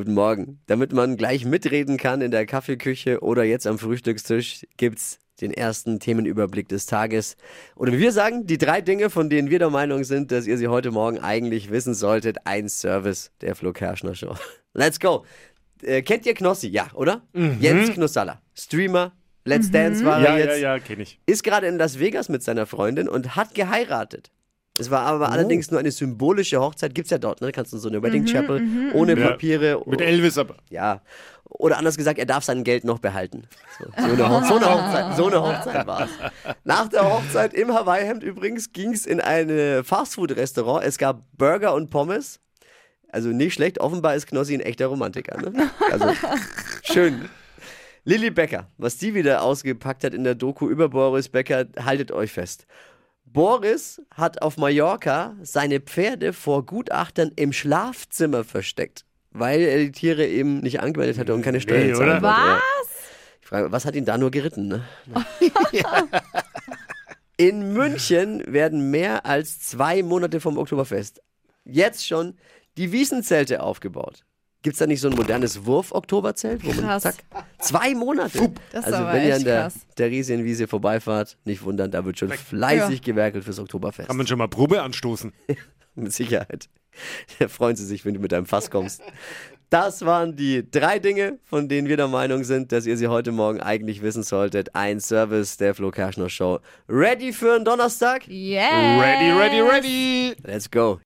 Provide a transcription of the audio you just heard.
Guten Morgen. Damit man gleich mitreden kann in der Kaffeeküche oder jetzt am Frühstückstisch, gibt's den ersten Themenüberblick des Tages. Wie wir sagen, die drei Dinge, von denen wir der Meinung sind, dass ihr sie heute Morgen eigentlich wissen solltet. Ein Service der Flo Kerschner Show. Let's go. Äh, kennt ihr Knossi? Ja, oder? Jens Knossalla. Streamer. Let's Dance war er Ja, ja, jetzt. ja, kenne ich. Ist gerade in Las Vegas mit seiner Freundin und hat geheiratet. Es war aber allerdings nur eine symbolische Hochzeit. Gibt's ja dort, ne? Kannst du so eine Wedding Chapel ohne Ja. Papiere. Mit Elvis aber. Ja. Oder anders gesagt, er darf sein Geld noch behalten. So, so, eine, Hoch so, eine, Hochzeit, so eine Hochzeit war es. Nach der Hochzeit im Hawaii-Hemd übrigens ging es in ein Fastfood-Restaurant. Es gab Burger und Pommes. Also nicht schlecht. Offenbar ist Knossi ein echter Romantiker. Ne? Also schön. Lilly Becker, was die wieder ausgepackt hat in der Doku über Boris Becker, haltet euch fest. Boris hat auf Mallorca seine Pferde vor Gutachtern im Schlafzimmer versteckt, weil er die Tiere eben nicht angemeldet hatte und keine Steuern Nee, hat. Ja. Ich frage, was hat ihn da nur geritten? Ne? In München werden mehr als zwei Monate vom Oktoberfest jetzt schon die Wiesenzelte aufgebaut. Gibt es da nicht so ein modernes Wurf-Oktoberzelt? wo man Krass. Zack, zwei Monate. Das ist also aber wenn ihr echt an der krass. Theresienwiese vorbeifahrt, nicht wundern, da wird schon fleißig gewerkelt fürs Oktoberfest. Kann man schon mal Probe anstoßen. Mit Sicherheit. Da freuen sie sich, wenn du mit deinem Fass kommst. Das waren die drei Dinge, von denen wir der Meinung sind, dass ihr sie heute Morgen eigentlich wissen solltet. Ein Service der Flo Kerschner Show. Ready für einen Donnerstag? Yeah. Ready, ready, ready. Let's go.